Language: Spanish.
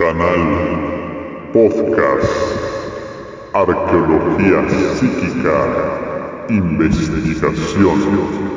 Canal Podcast. Arqueología Psíquica. Investigación.